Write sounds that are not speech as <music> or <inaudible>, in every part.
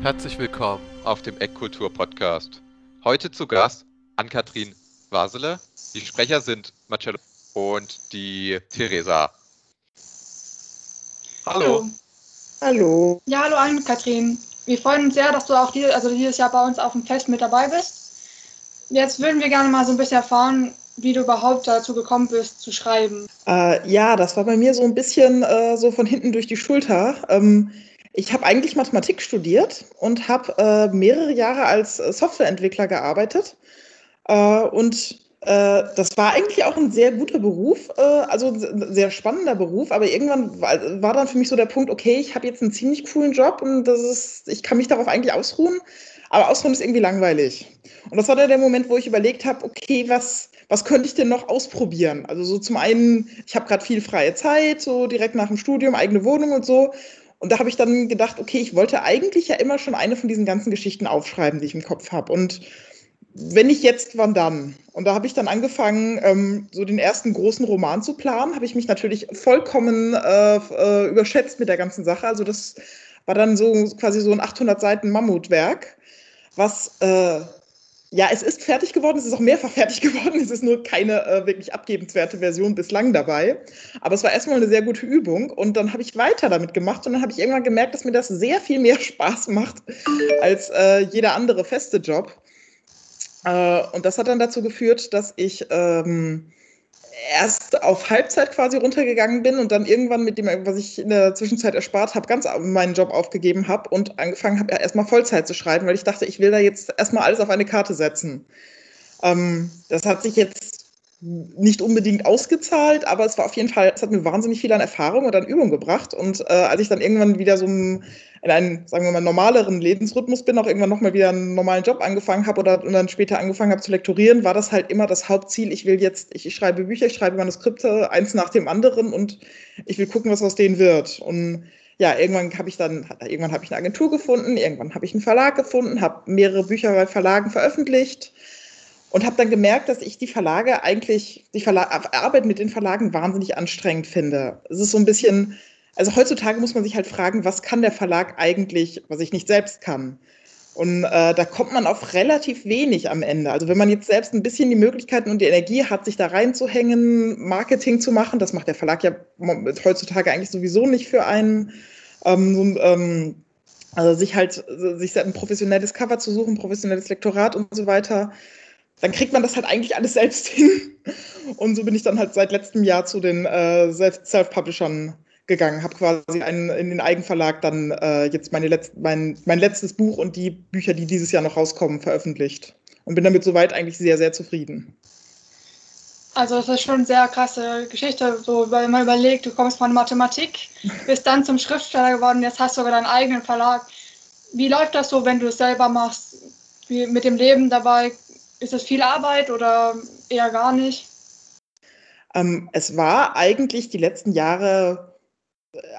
Herzlich willkommen auf dem Eckkultur Podcast. Heute zu Gast Ann-Kathrin Wasele. Die Sprecher sind Marcello und die Theresa. Hallo. Hallo. Ja, hallo Ann-Kathrin. Wir freuen uns sehr, dass du auch hier, also dieses Jahr bei uns auf dem Fest mit dabei bist. Jetzt würden wir gerne mal so ein bisschen erfahren, wie du überhaupt dazu gekommen bist, zu schreiben. Äh, ja, das war bei mir so ein bisschen äh, so von hinten durch die Schulter. Ähm, ich habe eigentlich Mathematik studiert und habe äh, mehrere Jahre als äh, Softwareentwickler gearbeitet. Äh, und äh, das war eigentlich auch ein sehr guter Beruf, äh, also ein sehr spannender Beruf, aber irgendwann war, war, dann für mich so der Punkt, okay, ich habe jetzt einen ziemlich coolen Job und das ist, ich kann mich darauf eigentlich ausruhen, aber ausruhen ist irgendwie langweilig. Und das war dann der Moment, wo ich überlegt habe, okay, was, was könnte ich denn noch ausprobieren? Also so zum einen, ich habe gerade viel freie Zeit, so direkt nach dem Studium, eigene Wohnung und so. Und da habe ich dann gedacht, okay, ich wollte eigentlich ja immer schon eine von diesen ganzen Geschichten aufschreiben, die ich im Kopf habe. Und wenn nicht jetzt, wann dann? Und da habe ich dann angefangen, ähm, so den ersten großen Roman zu planen. Habe ich mich natürlich vollkommen äh, äh, überschätzt mit der ganzen Sache. Also das war dann so quasi so ein 800 Seiten Mammutwerk, was äh, ja, es ist fertig geworden, es ist auch mehrfach fertig <laughs> geworden, es ist nur keine äh, wirklich abgebenswerte Version bislang dabei. Aber es war erstmal eine sehr gute Übung und dann habe ich weiter damit gemacht und dann habe ich irgendwann gemerkt, dass mir das sehr viel mehr <laughs> Spaß macht als äh, jeder andere feste Job. Äh, und das hat dann dazu geführt, dass ich ähm, erst auf Halbzeit quasi runtergegangen bin und dann irgendwann mit dem, was ich in der Zwischenzeit erspart habe, ganz meinen Job aufgegeben habe und angefangen habe, erstmal Vollzeit zu schreiben, weil ich dachte, ich will da jetzt erstmal alles auf eine Karte setzen. Ähm, das hat sich jetzt nicht unbedingt ausgezahlt, aber es war auf jeden Fall, es hat mir wahnsinnig viel an Erfahrung und an Übung gebracht. Und äh, als ich dann irgendwann wieder so in einen, sagen wir mal, normaleren Lebensrhythmus bin, auch irgendwann nochmal wieder einen normalen Job angefangen habe oder und dann später angefangen habe zu lektorieren, war das halt immer das Hauptziel. Ich will jetzt, ich, ich schreibe Bücher, ich schreibe Manuskripte, eins nach dem anderen und ich will gucken, was aus denen wird. Und ja, irgendwann habe ich dann, irgendwann habe ich eine Agentur gefunden, irgendwann habe ich einen Verlag gefunden, habe mehrere Bücher bei Verlagen veröffentlicht und habe dann gemerkt, dass ich die Verlage eigentlich, die Verla Arbeit mit den Verlagen wahnsinnig anstrengend finde. Es ist so ein bisschen, also heutzutage muss man sich halt fragen, was kann der Verlag eigentlich, was ich nicht selbst kann. Und äh, da kommt man auf relativ wenig am Ende. Also wenn man jetzt selbst ein bisschen die Möglichkeiten und die Energie hat, sich da reinzuhängen, Marketing zu machen, das macht der Verlag ja heutzutage eigentlich sowieso nicht für einen. Ähm, ähm, also sich halt, sich ein professionelles Cover zu suchen, professionelles Lektorat und so weiter dann kriegt man das halt eigentlich alles selbst <laughs> hin. Und so bin ich dann halt seit letztem Jahr zu den äh, Self-Publishern gegangen, habe quasi einen, in den Eigenverlag dann äh, jetzt meine Letz mein, mein letztes Buch und die Bücher, die dieses Jahr noch rauskommen, veröffentlicht. Und bin damit soweit eigentlich sehr, sehr zufrieden. Also das ist schon eine sehr krasse Geschichte, so wenn man überlegt, du kommst von Mathematik, <laughs> bist dann zum Schriftsteller geworden, jetzt hast du sogar deinen eigenen Verlag. Wie läuft das so, wenn du es selber machst? Wie mit dem Leben dabei? Ist das viel Arbeit oder eher gar nicht? Ähm, es war eigentlich die letzten Jahre,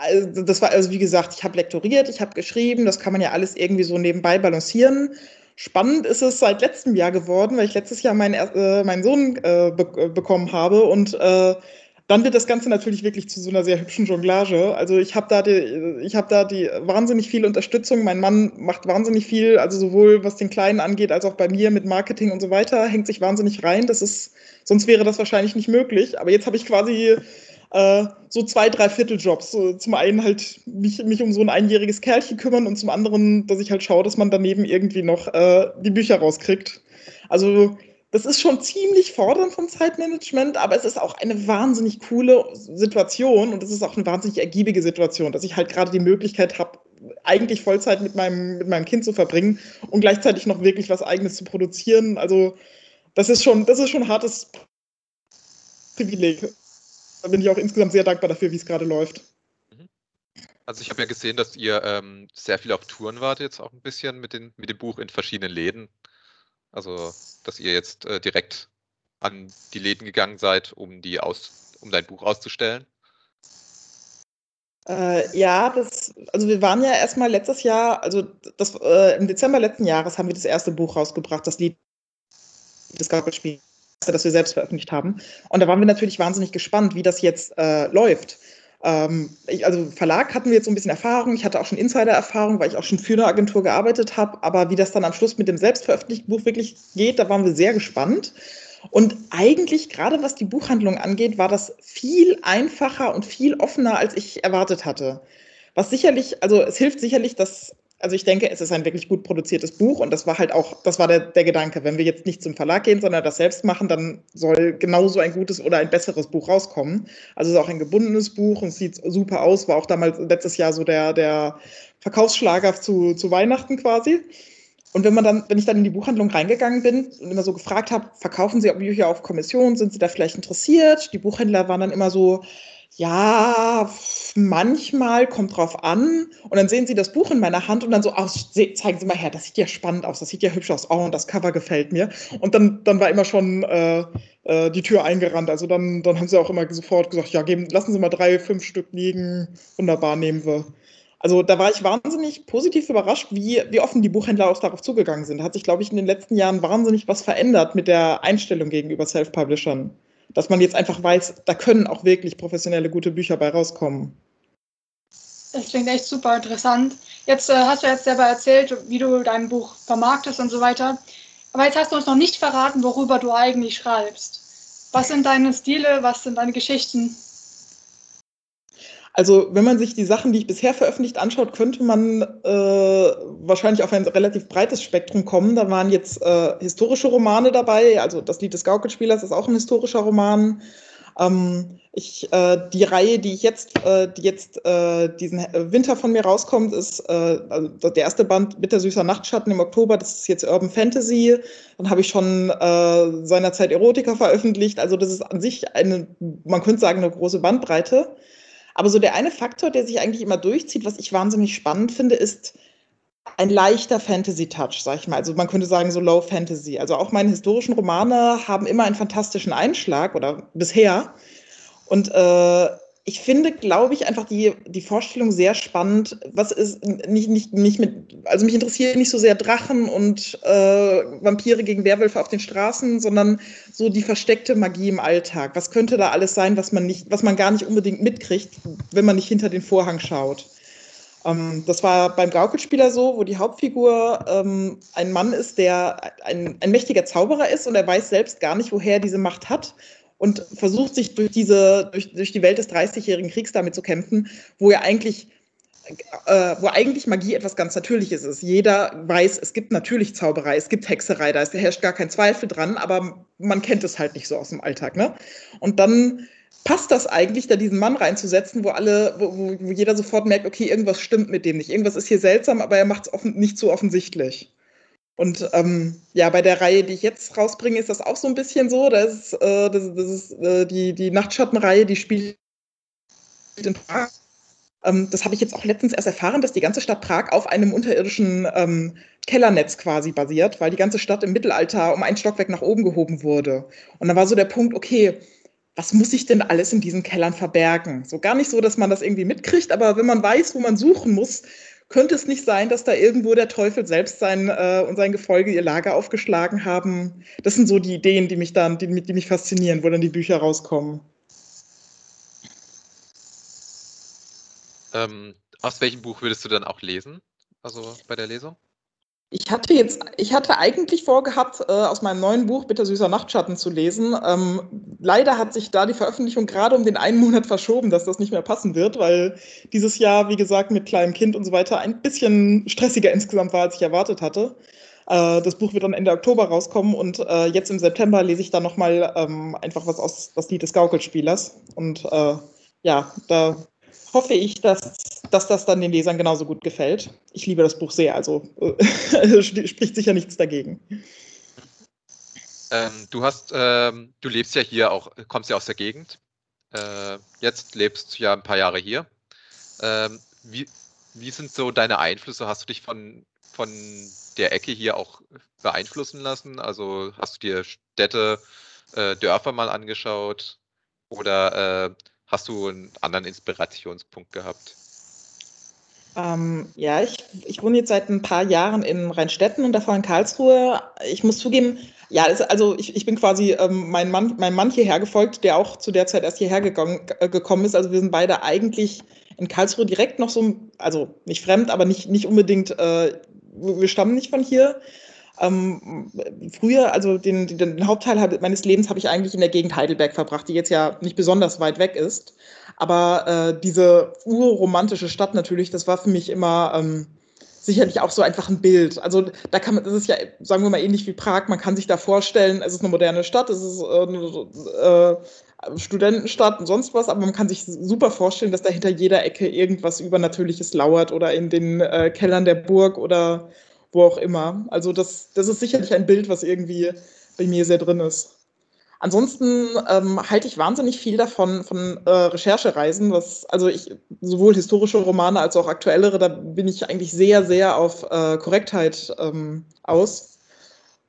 also das war, also wie gesagt, ich habe lektoriert, ich habe geschrieben, das kann man ja alles irgendwie so nebenbei balancieren. Spannend ist es seit letztem Jahr geworden, weil ich letztes Jahr meinen, äh, meinen Sohn äh, be bekommen habe und äh, dann wird das Ganze natürlich wirklich zu so einer sehr hübschen Jonglage. Also ich habe da, hab da die wahnsinnig viel Unterstützung. Mein Mann macht wahnsinnig viel, also sowohl was den Kleinen angeht, als auch bei mir mit Marketing und so weiter, hängt sich wahnsinnig rein. Das ist, sonst wäre das wahrscheinlich nicht möglich. Aber jetzt habe ich quasi äh, so zwei, drei Vierteljobs. Zum einen halt mich, mich um so ein einjähriges Kerlchen kümmern und zum anderen, dass ich halt schaue, dass man daneben irgendwie noch äh, die Bücher rauskriegt. Also das ist schon ziemlich fordernd vom Zeitmanagement, aber es ist auch eine wahnsinnig coole Situation und es ist auch eine wahnsinnig ergiebige Situation, dass ich halt gerade die Möglichkeit habe, eigentlich Vollzeit mit meinem, mit meinem Kind zu verbringen und gleichzeitig noch wirklich was Eigenes zu produzieren. Also das ist schon, das ist schon hartes Privileg. Da bin ich auch insgesamt sehr dankbar dafür, wie es gerade läuft. Mhm. Also ich habe ja gesehen, dass ihr ähm, sehr viel auf Touren wart jetzt auch ein bisschen mit, den, mit dem Buch in verschiedenen Läden. Also, dass ihr jetzt äh, direkt an die Läden gegangen seid, um die aus, um dein Buch auszustellen? Äh, ja, das, also wir waren ja erstmal letztes Jahr, also das, äh, im Dezember letzten Jahres haben wir das erste Buch rausgebracht, das Lied des Gabelspiels, das wir selbst veröffentlicht haben. Und da waren wir natürlich wahnsinnig gespannt, wie das jetzt äh, läuft. Ähm, ich, also Verlag hatten wir jetzt so ein bisschen Erfahrung. Ich hatte auch schon Insider-Erfahrung, weil ich auch schon für eine Agentur gearbeitet habe. Aber wie das dann am Schluss mit dem selbstveröffentlichten Buch wirklich geht, da waren wir sehr gespannt. Und eigentlich, gerade was die Buchhandlung angeht, war das viel einfacher und viel offener, als ich erwartet hatte. Was sicherlich, also es hilft sicherlich, dass also ich denke, es ist ein wirklich gut produziertes Buch und das war halt auch, das war der, der Gedanke. Wenn wir jetzt nicht zum Verlag gehen, sondern das selbst machen, dann soll genauso ein gutes oder ein besseres Buch rauskommen. Also es ist auch ein gebundenes Buch und sieht super aus, war auch damals letztes Jahr so der, der Verkaufsschlager zu, zu Weihnachten quasi. Und wenn man dann, wenn ich dann in die Buchhandlung reingegangen bin und immer so gefragt habe, verkaufen Sie Bücher auf Kommission, sind Sie da vielleicht interessiert? Die Buchhändler waren dann immer so, ja, manchmal kommt drauf an. Und dann sehen sie das Buch in meiner Hand und dann so, ach, zeigen Sie mal her, das sieht ja spannend aus, das sieht ja hübsch aus. Oh, und das Cover gefällt mir. Und dann, dann war immer schon äh, äh, die Tür eingerannt. Also dann, dann haben sie auch immer sofort gesagt, ja, geben, lassen Sie mal drei, fünf Stück liegen. Wunderbar, nehmen wir. Also da war ich wahnsinnig positiv überrascht, wie, wie offen die Buchhändler auch darauf zugegangen sind. Hat sich, glaube ich, in den letzten Jahren wahnsinnig was verändert mit der Einstellung gegenüber Self-Publishern dass man jetzt einfach weiß, da können auch wirklich professionelle gute Bücher bei rauskommen. Das klingt echt super interessant. Jetzt äh, hast du jetzt selber erzählt, wie du dein Buch vermarktest und so weiter. Aber jetzt hast du uns noch nicht verraten, worüber du eigentlich schreibst. Was sind deine Stile? Was sind deine Geschichten? Also wenn man sich die Sachen, die ich bisher veröffentlicht anschaut, könnte man äh, wahrscheinlich auf ein relativ breites Spektrum kommen. Da waren jetzt äh, historische Romane dabei, also das Lied des Gaukelspielers ist auch ein historischer Roman. Ähm, ich, äh, die Reihe, die ich jetzt, äh, die jetzt äh, diesen Winter von mir rauskommt, ist äh, also der erste Band Bittersüßer Nachtschatten im Oktober. Das ist jetzt Urban Fantasy. Dann habe ich schon äh, seinerzeit Erotika veröffentlicht. Also das ist an sich eine, man könnte sagen, eine große Bandbreite. Aber so der eine Faktor, der sich eigentlich immer durchzieht, was ich wahnsinnig spannend finde, ist ein leichter Fantasy-Touch, sag ich mal. Also man könnte sagen so Low Fantasy. Also auch meine historischen Romane haben immer einen fantastischen Einschlag oder bisher. Und äh, ich finde, glaube ich, einfach die, die Vorstellung sehr spannend. Was ist nicht, nicht, nicht mit, also mich interessiert nicht so sehr Drachen und äh, Vampire gegen Werwölfe auf den Straßen, sondern so die versteckte Magie im Alltag. Was könnte da alles sein, was man nicht, was man gar nicht unbedingt mitkriegt, wenn man nicht hinter den Vorhang schaut? Ähm, das war beim Gaukelspieler so, wo die Hauptfigur ähm, ein Mann ist, der ein, ein mächtiger Zauberer ist und er weiß selbst gar nicht, woher er diese Macht hat und versucht sich durch diese, durch, durch die Welt des 30-jährigen Kriegs damit zu kämpfen, wo er eigentlich äh, wo eigentlich Magie etwas ganz Natürliches ist. Jeder weiß, es gibt natürlich Zauberei, es gibt Hexerei, da herrscht gar kein Zweifel dran, aber man kennt es halt nicht so aus dem Alltag. Ne? Und dann passt das eigentlich, da diesen Mann reinzusetzen, wo alle, wo, wo jeder sofort merkt, okay, irgendwas stimmt mit dem nicht, irgendwas ist hier seltsam, aber er macht es nicht so offensichtlich. Und ähm, ja, bei der Reihe, die ich jetzt rausbringe, ist das auch so ein bisschen so. Das ist, äh, das, das ist äh, die, die Nachtschattenreihe, die spielt in Prag. Ähm, das habe ich jetzt auch letztens erst erfahren, dass die ganze Stadt Prag auf einem unterirdischen ähm, Kellernetz quasi basiert, weil die ganze Stadt im Mittelalter um ein Stockwerk nach oben gehoben wurde. Und dann war so der Punkt, okay, was muss ich denn alles in diesen Kellern verbergen? So gar nicht so, dass man das irgendwie mitkriegt, aber wenn man weiß, wo man suchen muss, könnte es nicht sein, dass da irgendwo der Teufel selbst sein äh, und sein Gefolge ihr Lager aufgeschlagen haben? Das sind so die Ideen, die mich dann, die, die mich faszinieren, wo dann die Bücher rauskommen. Ähm, aus welchem Buch würdest du dann auch lesen? Also bei der Lesung? Ich hatte jetzt, ich hatte eigentlich vorgehabt, äh, aus meinem neuen Buch Bittersüßer Nachtschatten zu lesen. Ähm, leider hat sich da die Veröffentlichung gerade um den einen Monat verschoben, dass das nicht mehr passen wird, weil dieses Jahr, wie gesagt, mit kleinem Kind und so weiter ein bisschen stressiger insgesamt war, als ich erwartet hatte. Äh, das Buch wird dann Ende Oktober rauskommen und äh, jetzt im September lese ich dann nochmal ähm, einfach was aus das Lied des Gaukelspielers. Und äh, ja, da hoffe ich, dass, dass das dann den Lesern genauso gut gefällt. Ich liebe das Buch sehr, also äh, <laughs> spricht sicher nichts dagegen. Ähm, du hast, ähm, du lebst ja hier auch, kommst ja aus der Gegend. Äh, jetzt lebst du ja ein paar Jahre hier. Ähm, wie, wie sind so deine Einflüsse? Hast du dich von, von der Ecke hier auch beeinflussen lassen? Also hast du dir Städte, äh, Dörfer mal angeschaut? Oder äh, Hast du einen anderen Inspirationspunkt gehabt? Ähm, ja, ich, ich wohne jetzt seit ein paar Jahren in Rheinstetten und davor in Karlsruhe. Ich muss zugeben, Ja, also ich, ich bin quasi ähm, mein Mann, meinem Mann hierher gefolgt, der auch zu der Zeit erst hierher gegangen, äh, gekommen ist. Also wir sind beide eigentlich in Karlsruhe direkt noch so, also nicht fremd, aber nicht, nicht unbedingt, äh, wir stammen nicht von hier. Ähm, früher, also den, den, den Hauptteil meines Lebens habe ich eigentlich in der Gegend Heidelberg verbracht, die jetzt ja nicht besonders weit weg ist. Aber äh, diese urromantische Stadt natürlich, das war für mich immer ähm, sicherlich auch so einfach ein Bild. Also da kann man, das ist ja, sagen wir mal, ähnlich wie Prag, man kann sich da vorstellen, es ist eine moderne Stadt, es ist äh, eine äh, Studentenstadt und sonst was, aber man kann sich super vorstellen, dass da hinter jeder Ecke irgendwas Übernatürliches lauert oder in den äh, Kellern der Burg oder wo auch immer. Also das, das ist sicherlich ein Bild, was irgendwie bei mir sehr drin ist. Ansonsten ähm, halte ich wahnsinnig viel davon von äh, Recherchereisen, was also ich sowohl historische Romane als auch aktuellere, da bin ich eigentlich sehr sehr auf äh, Korrektheit ähm, aus.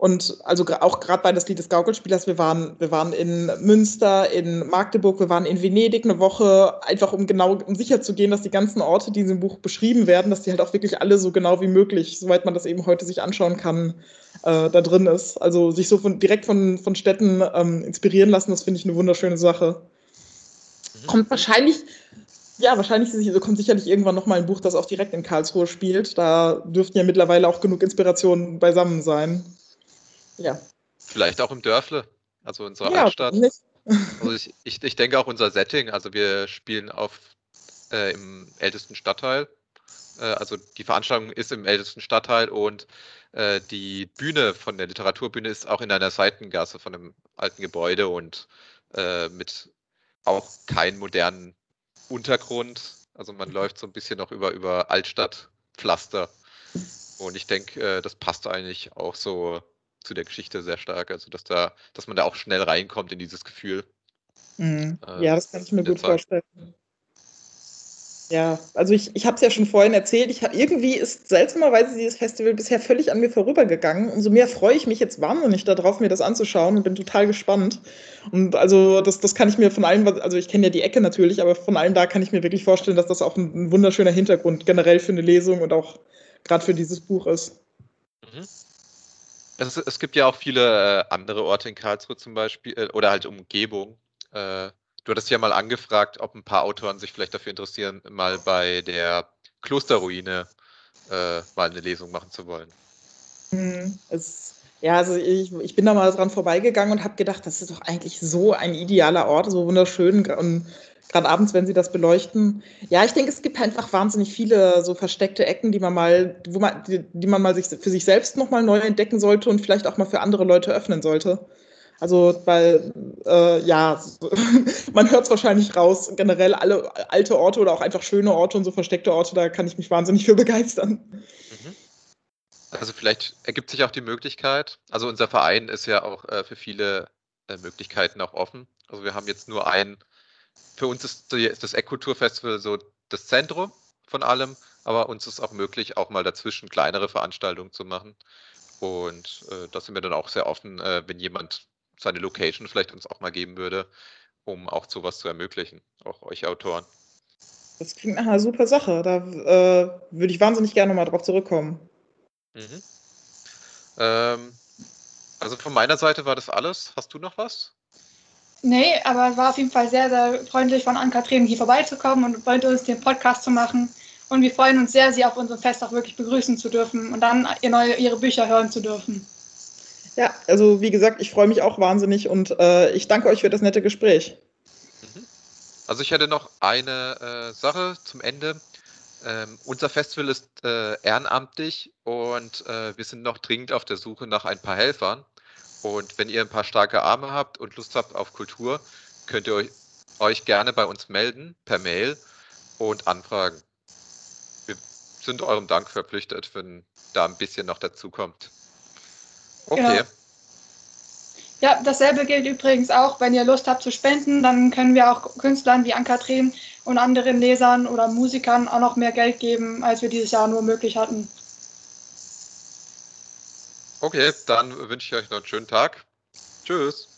Und also auch gerade bei das Lied des Gaukelspielers, wir waren, wir waren in Münster, in Magdeburg, wir waren in Venedig eine Woche, einfach um genau um sicher zu gehen, dass die ganzen Orte, die in diesem Buch beschrieben werden, dass die halt auch wirklich alle so genau wie möglich, soweit man das eben heute sich anschauen kann, äh, da drin ist. Also sich so von, direkt von, von Städten ähm, inspirieren lassen, das finde ich eine wunderschöne Sache. Mhm. Kommt wahrscheinlich ja, wahrscheinlich also kommt sicherlich irgendwann noch mal ein Buch, das auch direkt in Karlsruhe spielt. Da dürften ja mittlerweile auch genug Inspirationen beisammen sein. Ja. Vielleicht auch im Dörfle, also unserer ja, Altstadt. Nicht. Also ich, ich, ich denke auch unser Setting, also wir spielen auf äh, im ältesten Stadtteil. Äh, also die Veranstaltung ist im ältesten Stadtteil und äh, die Bühne von der Literaturbühne ist auch in einer Seitengasse von einem alten Gebäude und äh, mit auch keinem modernen Untergrund. Also man läuft so ein bisschen noch über, über Altstadtpflaster. Und ich denke, äh, das passt eigentlich auch so zu der Geschichte sehr stark. Also dass da, dass man da auch schnell reinkommt in dieses Gefühl. Mhm. Äh, ja, das kann ich mir gut Zeit. vorstellen. Ja, also ich, ich habe es ja schon vorhin erzählt, ich hab, irgendwie ist seltsamerweise dieses Festival bisher völlig an mir vorübergegangen. Umso mehr freue ich mich jetzt wahnsinnig darauf, mir das anzuschauen und bin total gespannt. Und also das, das kann ich mir von allen, also ich kenne ja die Ecke natürlich, aber von allen da kann ich mir wirklich vorstellen, dass das auch ein, ein wunderschöner Hintergrund generell für eine Lesung und auch gerade für dieses Buch ist. Mhm. Es, es gibt ja auch viele äh, andere Orte in Karlsruhe zum Beispiel, äh, oder halt Umgebung. Äh, du hattest ja mal angefragt, ob ein paar Autoren sich vielleicht dafür interessieren, mal bei der Klosterruine äh, mal eine Lesung machen zu wollen. Hm, es, ja, also ich, ich bin da mal dran vorbeigegangen und habe gedacht, das ist doch eigentlich so ein idealer Ort, so wunderschön und gerade abends, wenn sie das beleuchten. Ja, ich denke, es gibt einfach wahnsinnig viele so versteckte Ecken, die man mal, wo man, die, die man mal sich, für sich selbst nochmal neu entdecken sollte und vielleicht auch mal für andere Leute öffnen sollte. Also, weil, äh, ja, <laughs> man hört es wahrscheinlich raus, generell alle alte Orte oder auch einfach schöne Orte und so versteckte Orte, da kann ich mich wahnsinnig für begeistern. Mhm. Also vielleicht ergibt sich auch die Möglichkeit, also unser Verein ist ja auch äh, für viele äh, Möglichkeiten auch offen. Also wir haben jetzt nur ein für uns ist das Eckkulturfestival so das Zentrum von allem, aber uns ist auch möglich, auch mal dazwischen kleinere Veranstaltungen zu machen. Und äh, da sind wir dann auch sehr offen, äh, wenn jemand seine Location vielleicht uns auch mal geben würde, um auch sowas zu ermöglichen, auch euch Autoren. Das klingt nach einer super Sache. Da äh, würde ich wahnsinnig gerne mal drauf zurückkommen. Mhm. Ähm, also von meiner Seite war das alles. Hast du noch was? Nee, aber es war auf jeden Fall sehr, sehr freundlich von Ann-Kathrin hier vorbeizukommen und bei uns den Podcast zu machen. Und wir freuen uns sehr, Sie auf unserem Fest auch wirklich begrüßen zu dürfen und dann ihr neue, Ihre Bücher hören zu dürfen. Ja, also wie gesagt, ich freue mich auch wahnsinnig und äh, ich danke euch für das nette Gespräch. Mhm. Also ich hätte noch eine äh, Sache zum Ende. Ähm, unser Festival ist äh, ehrenamtlich und äh, wir sind noch dringend auf der Suche nach ein paar Helfern. Und wenn ihr ein paar starke Arme habt und Lust habt auf Kultur, könnt ihr euch, euch gerne bei uns melden per Mail und anfragen. Wir sind eurem Dank verpflichtet, wenn da ein bisschen noch dazu kommt. Okay. Ja. ja, dasselbe gilt übrigens auch, wenn ihr Lust habt zu spenden, dann können wir auch Künstlern wie Ann-Kathrin und anderen Lesern oder Musikern auch noch mehr Geld geben, als wir dieses Jahr nur möglich hatten. Okay, dann wünsche ich euch noch einen schönen Tag. Tschüss.